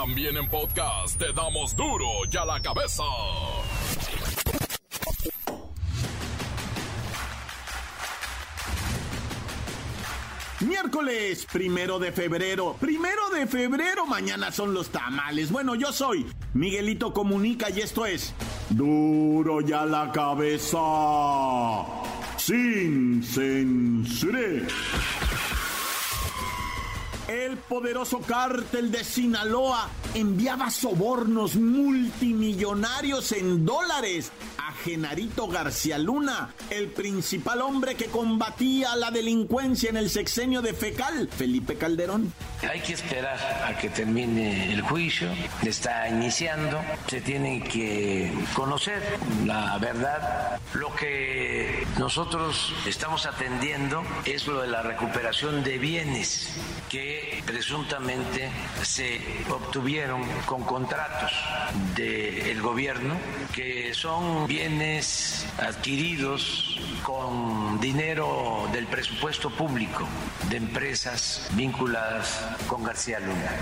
También en podcast te damos duro y a la cabeza. Miércoles, primero de febrero. Primero de febrero, mañana son los tamales. Bueno, yo soy Miguelito Comunica y esto es Duro y a la cabeza. Sin censura. El poderoso cártel de Sinaloa enviaba sobornos multimillonarios en dólares a Genarito García Luna, el principal hombre que combatía la delincuencia en el sexenio de Fecal, Felipe Calderón. Hay que esperar a que termine el juicio, está iniciando, se tiene que conocer la verdad. Lo que nosotros estamos atendiendo es lo de la recuperación de bienes que presuntamente se obtuvieron con contratos del gobierno, que son bienes adquiridos con dinero del presupuesto público de empresas vinculadas con García Luna.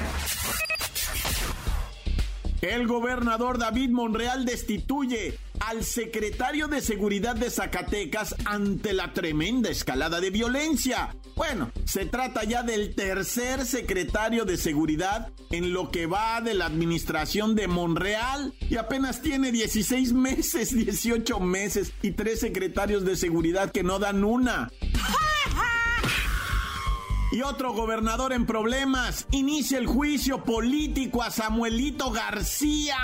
El gobernador David Monreal destituye al secretario de Seguridad de Zacatecas ante la tremenda escalada de violencia. Bueno, se trata ya del tercer secretario de Seguridad en lo que va de la administración de Monreal y apenas tiene 16 meses, 18 meses y tres secretarios de seguridad que no dan una. Y otro gobernador en problemas inicia el juicio político a Samuelito García.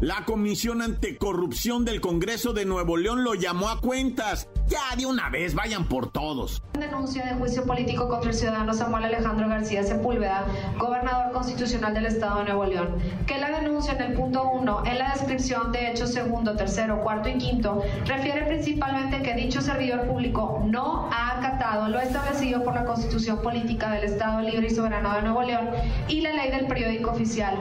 La Comisión Anticorrupción del Congreso de Nuevo León lo llamó a cuentas. Ya de una vez, vayan por todos. Denuncia de juicio político contra el ciudadano Samuel Alejandro García Sepúlveda, gobernador constitucional del Estado de Nuevo León, que la denuncia en el punto 1, en la descripción de hechos segundo, tercero, cuarto y quinto, refiere principalmente que dicho servidor público no ha acatado lo establecido por la Constitución Política del Estado Libre y Soberano de Nuevo León y la ley del periódico oficial.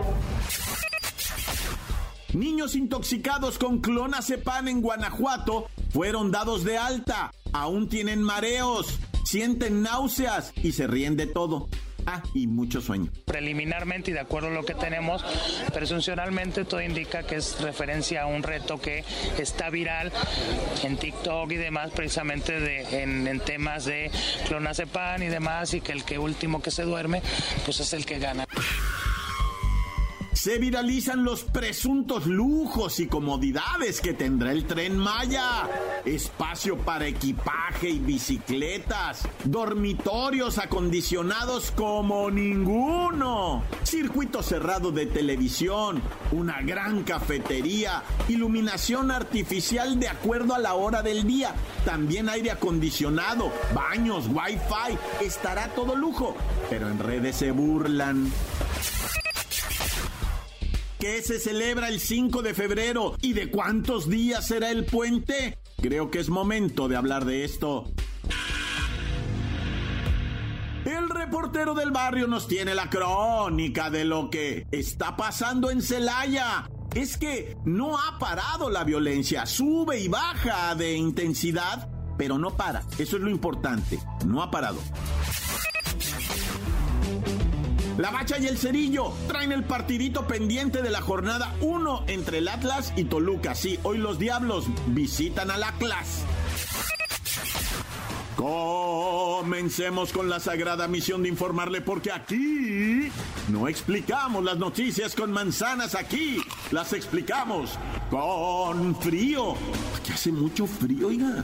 Niños intoxicados con clonazepam en Guanajuato fueron dados de alta. Aún tienen mareos, sienten náuseas y se ríen de todo. Ah, y mucho sueño. Preliminarmente y de acuerdo a lo que tenemos, presuncionalmente todo indica que es referencia a un reto que está viral en TikTok y demás, precisamente en temas de clonazepam y demás, y que el que último que se duerme, pues es el que gana. Se viralizan los presuntos lujos y comodidades que tendrá el tren Maya. Espacio para equipaje y bicicletas. Dormitorios acondicionados como ninguno. Circuito cerrado de televisión. Una gran cafetería. Iluminación artificial de acuerdo a la hora del día. También aire acondicionado. Baños, wifi. Estará todo lujo. Pero en redes se burlan que se celebra el 5 de febrero y de cuántos días será el puente. Creo que es momento de hablar de esto. El reportero del barrio nos tiene la crónica de lo que está pasando en Celaya. Es que no ha parado la violencia, sube y baja de intensidad, pero no para. Eso es lo importante, no ha parado. La Bacha y el Cerillo traen el partidito pendiente de la jornada 1 entre el Atlas y Toluca. Sí, hoy los Diablos visitan al Atlas. Comencemos con la sagrada misión de informarle porque aquí no explicamos las noticias con manzanas, aquí las explicamos con frío. Aquí hace mucho frío, oiga.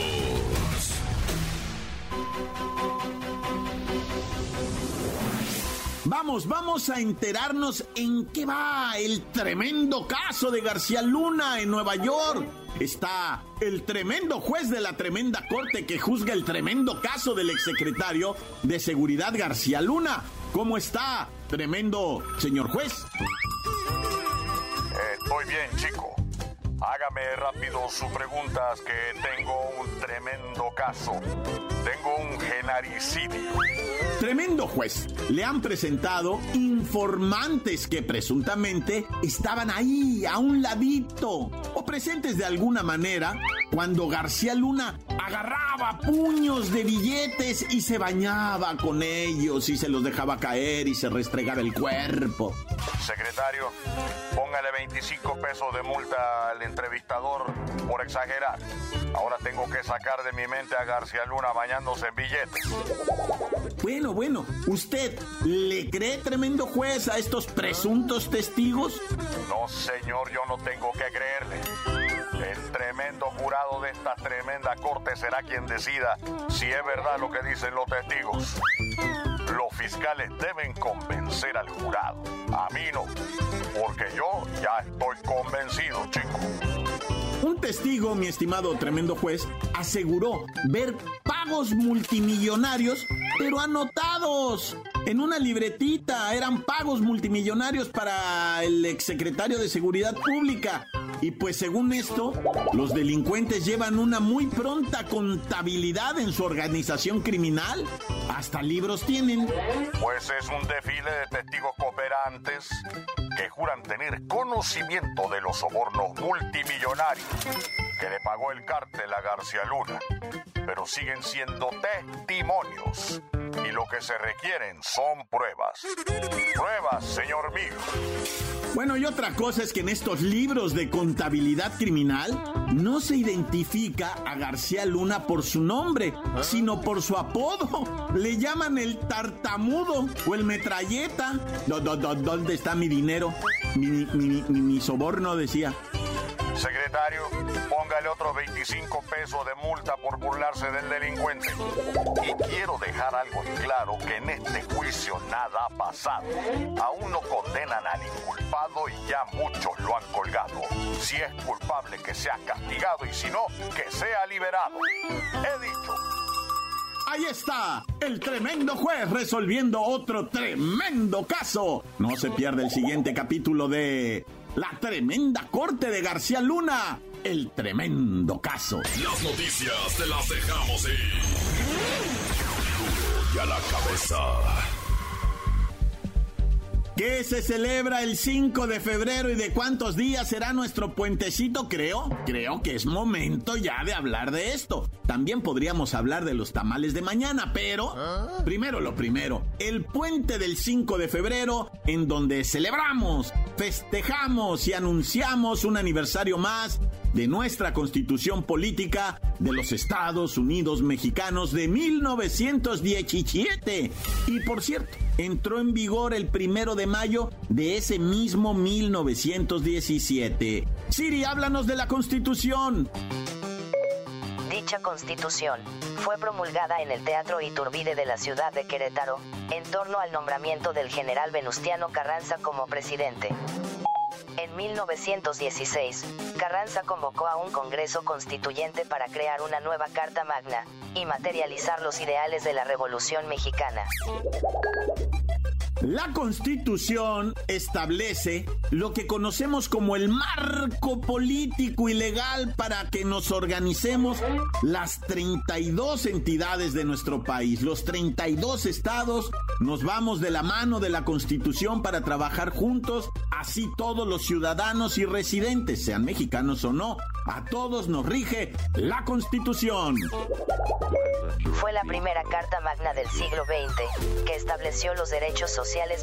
Vamos, vamos a enterarnos en qué va el tremendo caso de García Luna en Nueva York. Está el tremendo juez de la tremenda corte que juzga el tremendo caso del exsecretario de Seguridad García Luna. ¿Cómo está, tremendo señor juez? Eh, Estoy bien, chico. Hágame rápido sus preguntas que tengo un tremendo caso. Tengo un genaricidio. Tremendo juez. Le han presentado informantes que presuntamente estaban ahí, a un ladito, o presentes de alguna manera, cuando García Luna agarraba puños de billetes y se bañaba con ellos y se los dejaba caer y se restregaba el cuerpo. Secretario, póngale 25 pesos de multa al entrevistador por exagerar. Ahora tengo que sacar de mi mente a García Luna bañándose en billetes. Bueno, bueno, ¿usted le cree tremendo juez a estos presuntos testigos? No, señor, yo no tengo que creerle. El tremendo jurado de esta tremenda corte será quien decida si es verdad lo que dicen los testigos. Los fiscales deben convencer al jurado. A mí no, porque yo ya estoy convencido, chico. Un testigo, mi estimado tremendo juez, aseguró ver pagos multimillonarios, pero en una libretita. Eran pagos multimillonarios para el exsecretario de Seguridad Pública. Y pues según esto, los delincuentes llevan una muy pronta contabilidad en su organización criminal. Hasta libros tienen. Pues es un desfile de testigos cooperantes que juran tener conocimiento de los sobornos multimillonarios que le pagó el cártel a García Luna. Pero siguen siendo testimonios y lo que se requieren son pruebas. Pruebas, señor mío. Bueno, y otra cosa es que en estos libros de contabilidad criminal no se identifica a García Luna por su nombre, sino por su apodo. Le llaman el tartamudo o el metralleta. ¿Dónde está mi dinero? Mi, soborno, decía. Secretario, póngale otros 25 pesos de multa por burlarse del delincuente. Y quiero dejar algo en claro que en este juicio nada ha pasado. Aún no condenan al inculpado y ya muchos lo han colgado. Si es culpable que sea castigado y si no, que sea liberado. He dicho. Ahí está, el tremendo juez resolviendo otro tremendo caso. No se pierde el siguiente capítulo de La tremenda corte de García Luna. El tremendo caso. Las noticias te las dejamos ir. Y a la cabeza. ¿Qué se celebra el 5 de febrero y de cuántos días será nuestro puentecito? Creo, creo que es momento ya de hablar de esto. También podríamos hablar de los tamales de mañana, pero primero lo primero, el puente del 5 de febrero en donde celebramos, festejamos y anunciamos un aniversario más de nuestra constitución política de los Estados Unidos mexicanos de 1917. Y por cierto, entró en vigor el primero de mayo de ese mismo 1917. Siri, háblanos de la constitución. Dicha constitución fue promulgada en el Teatro Iturbide de la ciudad de Querétaro, en torno al nombramiento del general Venustiano Carranza como presidente. En 1916, Carranza convocó a un Congreso Constituyente para crear una nueva Carta Magna, y materializar los ideales de la Revolución Mexicana. La constitución establece lo que conocemos como el marco político y legal para que nos organicemos las 32 entidades de nuestro país. Los 32 estados nos vamos de la mano de la constitución para trabajar juntos, así todos los ciudadanos y residentes, sean mexicanos o no. A todos nos rige la constitución. Fue la primera Carta Magna del siglo XX, que estableció los derechos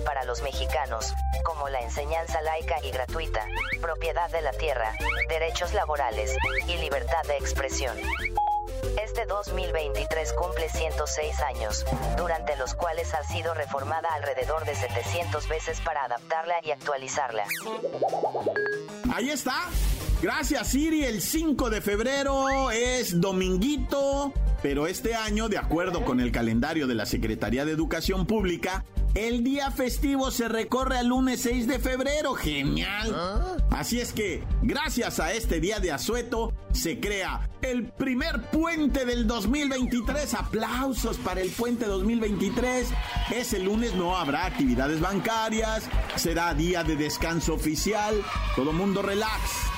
para los mexicanos, como la enseñanza laica y gratuita, propiedad de la tierra, derechos laborales, y libertad de expresión. Este 2023 cumple 106 años, durante los cuales ha sido reformada alrededor de 700 veces para adaptarla y actualizarla. Ahí está. Gracias Siri, el 5 de febrero es dominguito, pero este año, de acuerdo con el calendario de la Secretaría de Educación Pública, el día festivo se recorre al lunes 6 de febrero. Genial. Así es que, gracias a este día de asueto, se crea el primer puente del 2023. Aplausos para el puente 2023. Ese lunes no habrá actividades bancarias, será día de descanso oficial. Todo mundo relax.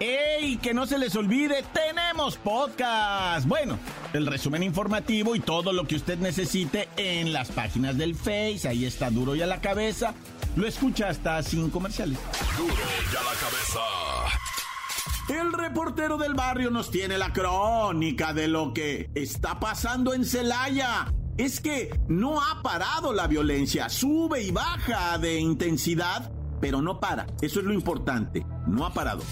¡Ey! Que no se les olvide, tenemos podcast. Bueno, el resumen informativo y todo lo que usted necesite en las páginas del Face. Ahí está duro y a la cabeza. Lo escucha hasta sin comerciales. Duro y a la cabeza. El reportero del barrio nos tiene la crónica de lo que está pasando en Celaya. Es que no ha parado la violencia, sube y baja de intensidad, pero no para. Eso es lo importante, no ha parado.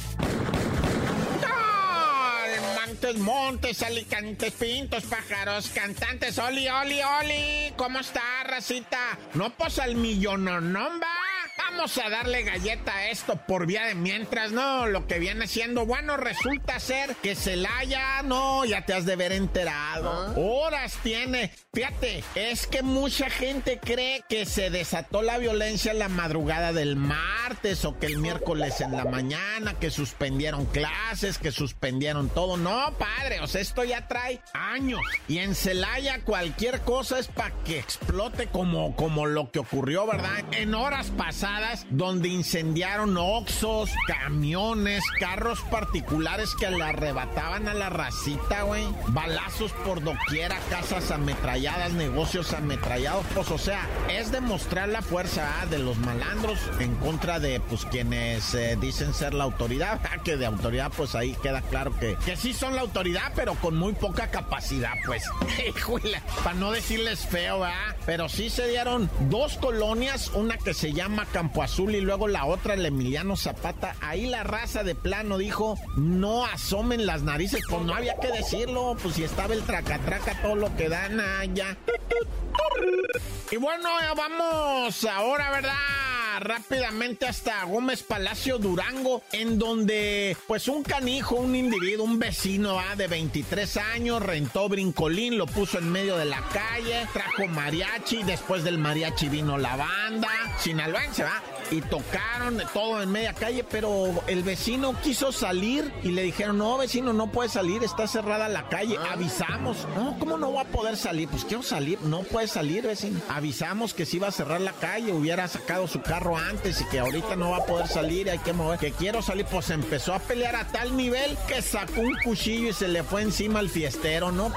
Montes, montes, alicantes, pintos, pájaros, cantantes, oli, oli, oli. ¿Cómo está, racita? No, pues al millón, no, no, va. Vamos a darle galleta a esto por vía de mientras, ¿no? Lo que viene siendo, bueno, resulta ser que Celaya, no, ya te has de ver enterado. Horas tiene. Fíjate, es que mucha gente cree que se desató la violencia en la madrugada del martes o que el miércoles en la mañana, que suspendieron clases, que suspendieron todo. No, padre, o sea, esto ya trae años. Y en Celaya cualquier cosa es para que explote como, como lo que ocurrió, ¿verdad? En horas pasadas donde incendiaron oxos, camiones, carros particulares que le arrebataban a la racita, güey. Balazos por doquiera, casas ametralladas, negocios ametrallados. Pues, o sea, es demostrar la fuerza ¿ah? de los malandros en contra de, pues, quienes eh, dicen ser la autoridad. que de autoridad, pues ahí queda claro que, que sí son la autoridad, pero con muy poca capacidad, pues. para no decirles feo, ¿ah? Pero sí se dieron dos colonias, una que se llama Campo Azul y luego la otra, el Emiliano Zapata. Ahí la raza de plano dijo, no asomen las narices, pues no había que decirlo, pues si estaba el tracatraca, todo lo que dan allá. Y bueno, vamos ahora, ¿verdad? Rápidamente hasta Gómez Palacio Durango, en donde pues un canijo, un individuo, un vecino ¿ah? de 23 años, rentó brincolín, lo puso en medio de la calle, trajo mariachi, después del mariachi vino la banda, sinaloense, ¿va? y tocaron todo en media calle, pero el vecino quiso salir y le dijeron, no, vecino, no puede salir, está cerrada la calle, ah. avisamos. No, ¿cómo no va a poder salir? Pues quiero salir, no puede salir, vecino. Avisamos que si iba a cerrar la calle, hubiera sacado su carro antes y que ahorita no va a poder salir, hay que mover, que quiero salir, pues empezó a pelear a tal nivel que sacó un cuchillo y se le fue encima al fiestero, ¿no?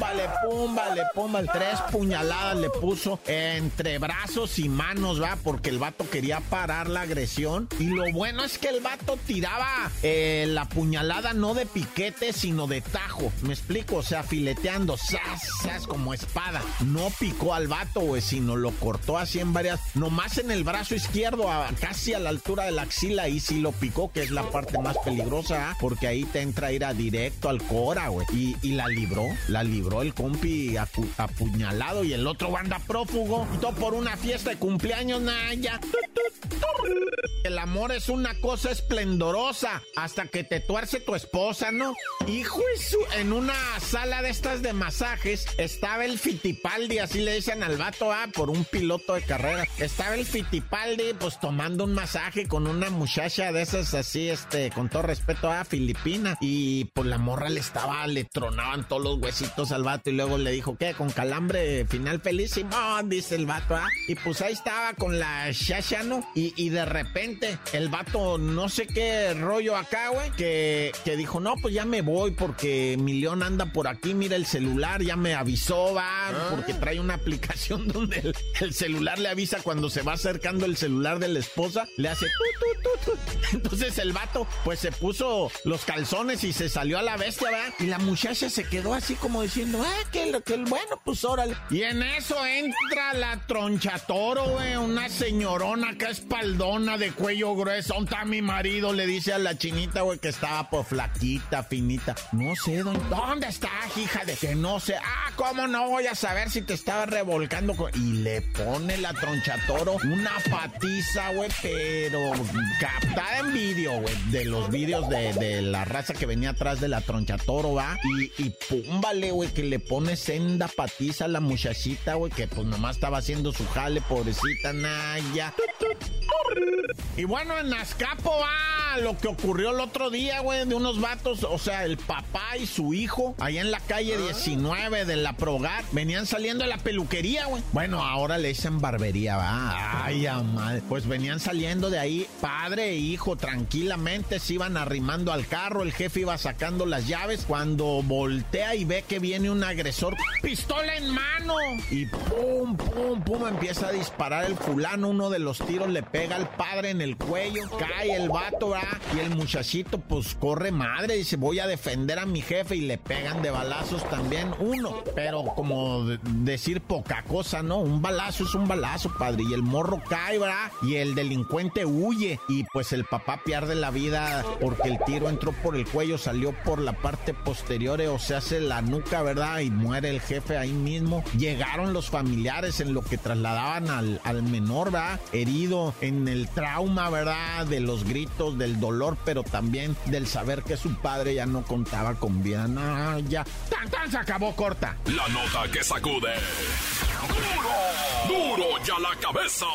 Vale, pum, vale. Tres puñaladas le puso entre brazos y manos, ¿va? Porque el vato quería parar la agresión. Y lo bueno es que el vato tiraba eh, la puñalada no de piquete, sino de tajo. Me explico, o sea, fileteando, sas, como espada. No picó al vato, güey, sino lo cortó así en varias, nomás en el brazo izquierdo, casi a la altura de la axila, ahí sí lo picó, que es la parte más peligrosa, ¿ah? porque ahí te entra a ir a directo al cora, güey. Y, la libró, la libró el compi apuñalado y el otro anda prófugo. Y todo por una fiesta de cumpleaños, Naya. El amor es una cosa esplendorosa hasta que te tuerce tu esposa, ¿no? Hijo, en una sala de estas de masajes estaba el Fitipaldi, así le dicen al vato, ah, por un piloto de carrera. Estaba el Fitipaldi, pues tomando un masaje con una muchacha de esas así, este, con todo respeto a Filipina. Y pues la morra le estaba, le tronaban todos los huesitos al vato y luego le dijo, ¿qué? Con calambre final feliz, dice el vato, ah. Y pues ahí estaba con la chacha, ¿no? Y, de repente el vato, no sé qué rollo acá, güey, que, que dijo, no, pues ya me voy porque mi león anda por aquí, mira el celular, ya me avisó, va, ah. porque trae una aplicación donde el, celular le avisa cuando se va acercando el celular de la esposa, le hace tu, Entonces el vato, pues se puso los calzones y se salió a la bestia, va, y la muchacha se quedó así como diciendo, ah, que, lo que bueno, pues órale. Y en eso entra la tronchatoro, güey, una señorona que espaldona de cuello grueso. ¿Dónde está mi marido? Le dice a la chinita, güey, que estaba por flaquita, finita. No sé, ¿dónde está, hija de que no sé? Ah, ¿cómo no voy a saber si te estaba revolcando? Y le pone la tronchatoro una patiza, güey, pero captada en vídeo, güey, de los vídeos de, la raza que venía atrás de la tronchatoro, ¿va? Y, y púmbale, güey, que le pone senda patiza a la muchachita, güey, que pues nomás estaba haciendo su jale, pobrecita Naya. Y bueno, en Azcapo va lo que ocurrió el otro día, güey, de unos vatos, o sea, el papá y su hijo, allá en la calle 19 de la Progat, venían saliendo de la peluquería, güey. Bueno, ahora le dicen barbería, va. Ay, madre. Pues venían saliendo de ahí, padre e hijo, tranquilamente se iban arrimando al carro, el jefe iba sacando las llaves, cuando voltea y ve que viene un agresor, pistola en mano, y pum, pum, pum, empieza a disparar el fulano, uno de los tiros le pega al padre en el cuello, cae el vato, va, y el muchachito pues corre madre, dice voy a defender a mi jefe y le pegan de balazos también uno, pero como decir poca cosa, ¿no? Un balazo es un balazo, padre, y el morro cae, ¿verdad? Y el delincuente huye y pues el papá pierde la vida porque el tiro entró por el cuello, salió por la parte posterior, o se hace la nuca, ¿verdad? Y muere el jefe ahí mismo. Llegaron los familiares en lo que trasladaban al, al menor, ¿verdad? Herido en el trauma, ¿verdad? De los gritos, del dolor, pero también del saber que su padre ya no contaba con vida. No, ya. ¡Tan, tan! Se acabó corta. La nota que sacude. ¡Duro! ¡Duro ya la cabeza!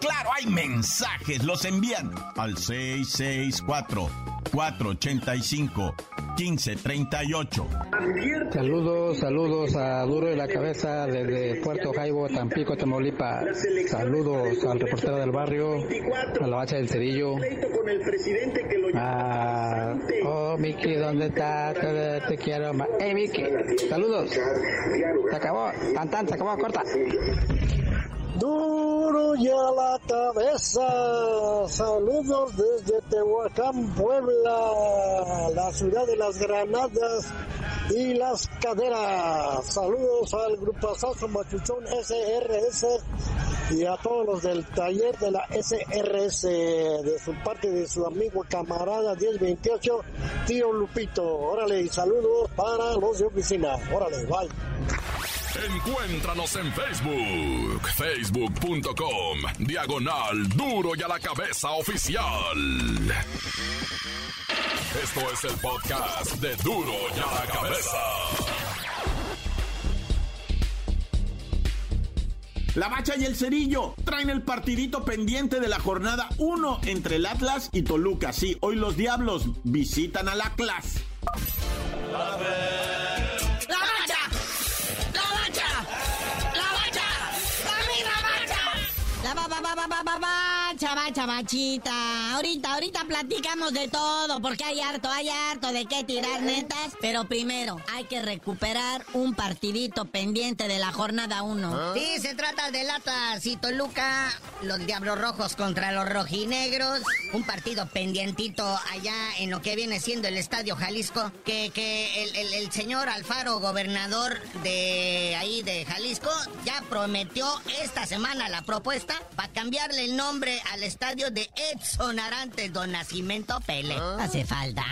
Claro, hay mensajes. Los envían al 664 485 1538. Saludos, saludos a Duro de la Cabeza desde Puerto Jaibo, Tampico, Tamaulipas. Saludos al reportero del barrio, a la bacha del Cedillo. Ah, oh, Miki, ¿dónde estás? Te, quiero más. Hey, Miki, saludos. Se acabó, tan tan, se acabó, corta. Duro ya la cabeza. Saludos desde Tehuacán, Puebla, la ciudad de las granadas y las caderas. Saludos al grupo Sazo Machuchón SRS y a todos los del taller de la SRS, de su parte de su amigo camarada 1028, tío Lupito. Órale, y saludos para los de oficina. Órale, bye. Encuéntranos en Facebook, facebook.com, diagonal duro y a la cabeza oficial. Esto es el podcast de duro y a la cabeza. La Bacha y el Cerillo traen el partidito pendiente de la jornada 1 entre el Atlas y Toluca. Sí, hoy los Diablos visitan al Atlas. Bye. Bacha, bachita. Ahorita, ahorita platicamos de todo, porque hay harto, hay harto de qué tirar netas. Pero primero, hay que recuperar un partidito pendiente de la jornada 1. ¿Ah? Sí, se trata de Latas y Toluca, los Diablos Rojos contra los Rojinegros. Un partido pendientito allá en lo que viene siendo el Estadio Jalisco. Que, que el, el señor Alfaro, gobernador de ahí de Jalisco, ya prometió esta semana la propuesta para cambiarle el nombre al estadio de Edson Arantes Don Nacimiento Pele. Ah. Hace falta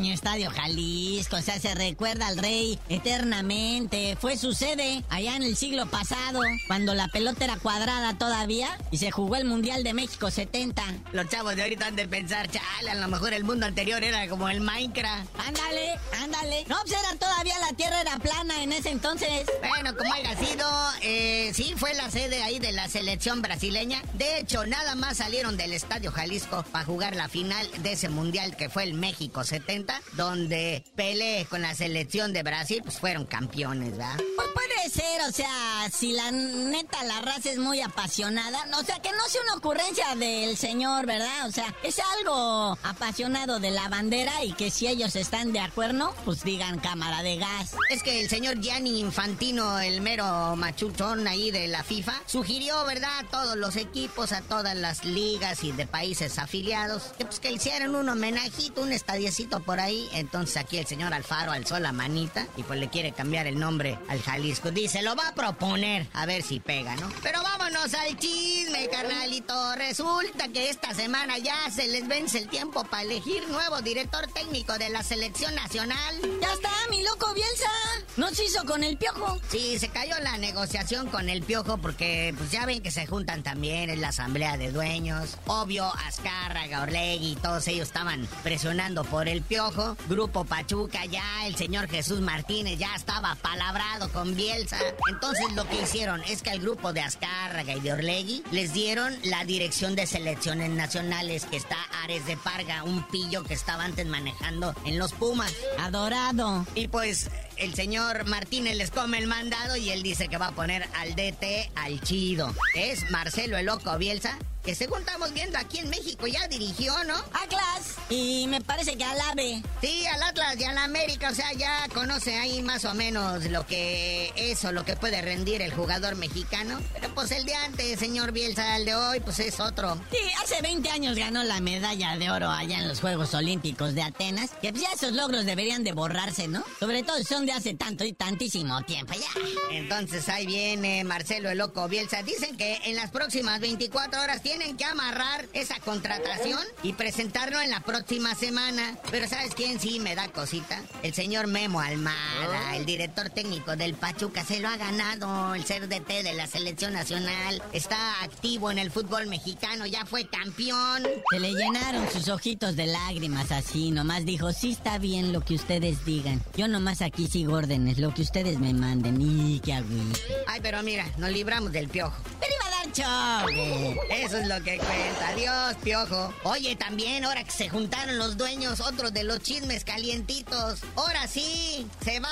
mi estadio Jalisco, o sea, se recuerda al rey eternamente. Fue su sede allá en el siglo pasado, cuando la pelota era cuadrada todavía y se jugó el Mundial de México 70. Los chavos de ahorita han de pensar, chale, a lo mejor el mundo anterior era como el Minecraft. Ándale, ándale. No, pues era todavía la tierra era plana en ese entonces. Bueno, como haya sido, eh, sí fue la sede ahí de la selección brasileña. De hecho, nada más salieron del estadio Jalisco para jugar la final de ese mundial que fue el México 70 donde Pelé con la selección de Brasil pues fueron campeones, ¿verdad? Pues ser, o sea, si la neta la raza es muy apasionada, o sea, que no sea una ocurrencia del señor, ¿verdad? O sea, es algo apasionado de la bandera y que si ellos están de acuerdo, pues digan cámara de gas. Es que el señor Gianni Infantino, el mero machuchón ahí de la FIFA, sugirió, ¿verdad?, a todos los equipos, a todas las ligas y de países afiliados, que pues que hicieran un homenajito, un estadiecito por ahí. Entonces aquí el señor Alfaro alzó la manita y pues le quiere cambiar el nombre al Jalisco. Pues dice, lo va a proponer, a ver si pega, ¿no? Pero vámonos al chisme, carnalito. Resulta que esta semana ya se les vence el tiempo para elegir nuevo director técnico de la selección nacional. Ya está, mi loco Bielsa. No se hizo con el piojo. Sí, se cayó la negociación con el piojo porque pues ya ven que se juntan también en la asamblea de dueños. Obvio, Azcárraga, Orlegui, todos ellos estaban presionando por el piojo. Grupo Pachuca ya, el señor Jesús Martínez ya estaba palabrado con Bielsa. Entonces lo que hicieron es que al grupo de Azcárraga y de Orlegui les dieron la dirección de selecciones nacionales que está Ares de Parga, un pillo que estaba antes manejando en los Pumas. Adorado. Y pues el señor Martínez les come el mandado y él dice que va a poner al DT al chido. Es Marcelo el Loco Bielsa, que según estamos viendo aquí en México ya dirigió, ¿no? Atlas. Y me parece que al AVE. Sí, al Atlas y al América, o sea, ya conoce ahí más o menos lo que es o lo que puede rendir el jugador mexicano. Pero pues el de antes, señor Bielsa, el de hoy, pues es otro. Sí, hace 20 años ganó la medalla de oro allá en los Juegos Olímpicos de Atenas. Que pues ya esos logros deberían de borrarse, ¿no? Sobre todo son de hace tanto y tantísimo tiempo ya. Entonces ahí viene Marcelo el Loco Bielsa. Dicen que en las próximas 24 horas tienen que amarrar esa contratación y presentarlo en la próxima semana. Pero ¿sabes quién sí me da cosita? El señor Memo Almada, el director técnico del Pachuca, se lo ha ganado el ser DT de la selección nacional. Está activo en el fútbol mexicano, ya fue campeón. Se le llenaron sus ojitos de lágrimas así, nomás dijo, sí está bien lo que ustedes digan. Yo nomás aquí sigo órdenes, lo que ustedes me manden. Y qué agüita. Ay, pero mira, nos libramos del piojo. Pero show. Eso es lo que cuenta. Adiós, piojo. Oye, también, ahora que se juntaron los dueños, otros de los chismes calientitos. Ahora sí, se va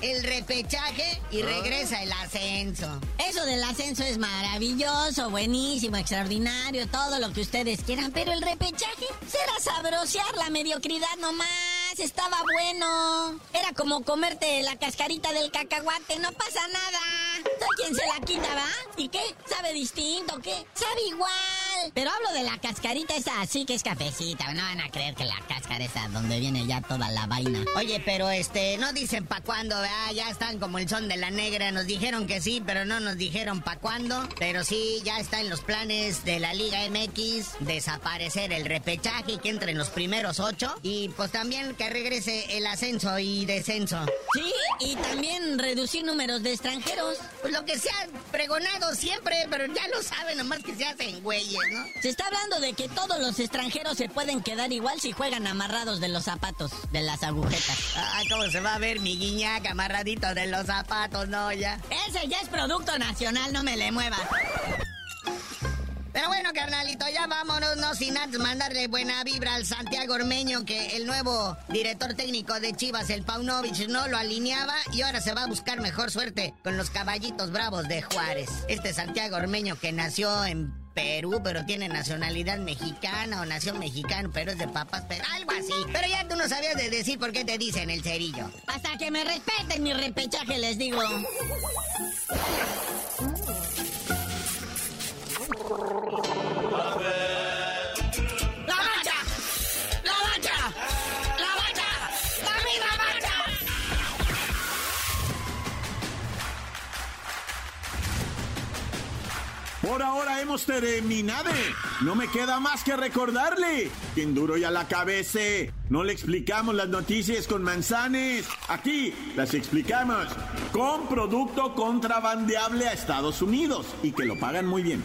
el repechaje y regresa el ascenso. Eso del ascenso es maravilloso, buenísimo, extraordinario, todo lo que ustedes quieran, pero el repechaje será sabrosear la mediocridad nomás. Estaba bueno. Era como comerte la cascarita del cacahuate, no pasa nada. ¿Sabes quién se la quita, va? ¿Y qué? ¿Sabe distinto? ¿Qué? ¿Sabe igual? Pero hablo de la cascarita esa así que es cafecita. No van a creer que la cáscara esa donde viene ya toda la vaina. Oye, pero este, no dicen pa' cuándo, ¿verdad? Ya están como el son de la negra. Nos dijeron que sí, pero no nos dijeron pa' cuándo. Pero sí, ya está en los planes de la Liga MX desaparecer el repechaje y que entren los primeros ocho. Y pues también que regrese el ascenso y descenso. Sí, y también reducir números de extranjeros. Pues lo que se ha pregonado siempre, pero ya lo saben, nomás que se hacen güeyes, ¿no? Se está hablando de que todos los extranjeros se pueden quedar igual si juegan amarrados de los zapatos, de las agujetas. Ah, ¿cómo se va a ver mi guiñac amarradito de los zapatos? No, ya. Ese ya es producto nacional, no me le muevas. Pero bueno, carnalito, ya vámonos, no sin antes mandarle buena vibra al Santiago Ormeño, que el nuevo director técnico de Chivas, el Paunovic, no lo alineaba y ahora se va a buscar mejor suerte con los caballitos bravos de Juárez. Este Santiago Ormeño que nació en Perú, pero tiene nacionalidad mexicana o nación mexicana, pero es de papas, pero algo así. Pero ya tú no sabías de decir por qué te dicen el cerillo. Hasta que me respeten mi repechaje, les digo. Por ahora hemos terminado. No me queda más que recordarle que en duro y a la cabeza no le explicamos las noticias con manzanes. Aquí las explicamos con producto contrabandeable a Estados Unidos y que lo pagan muy bien.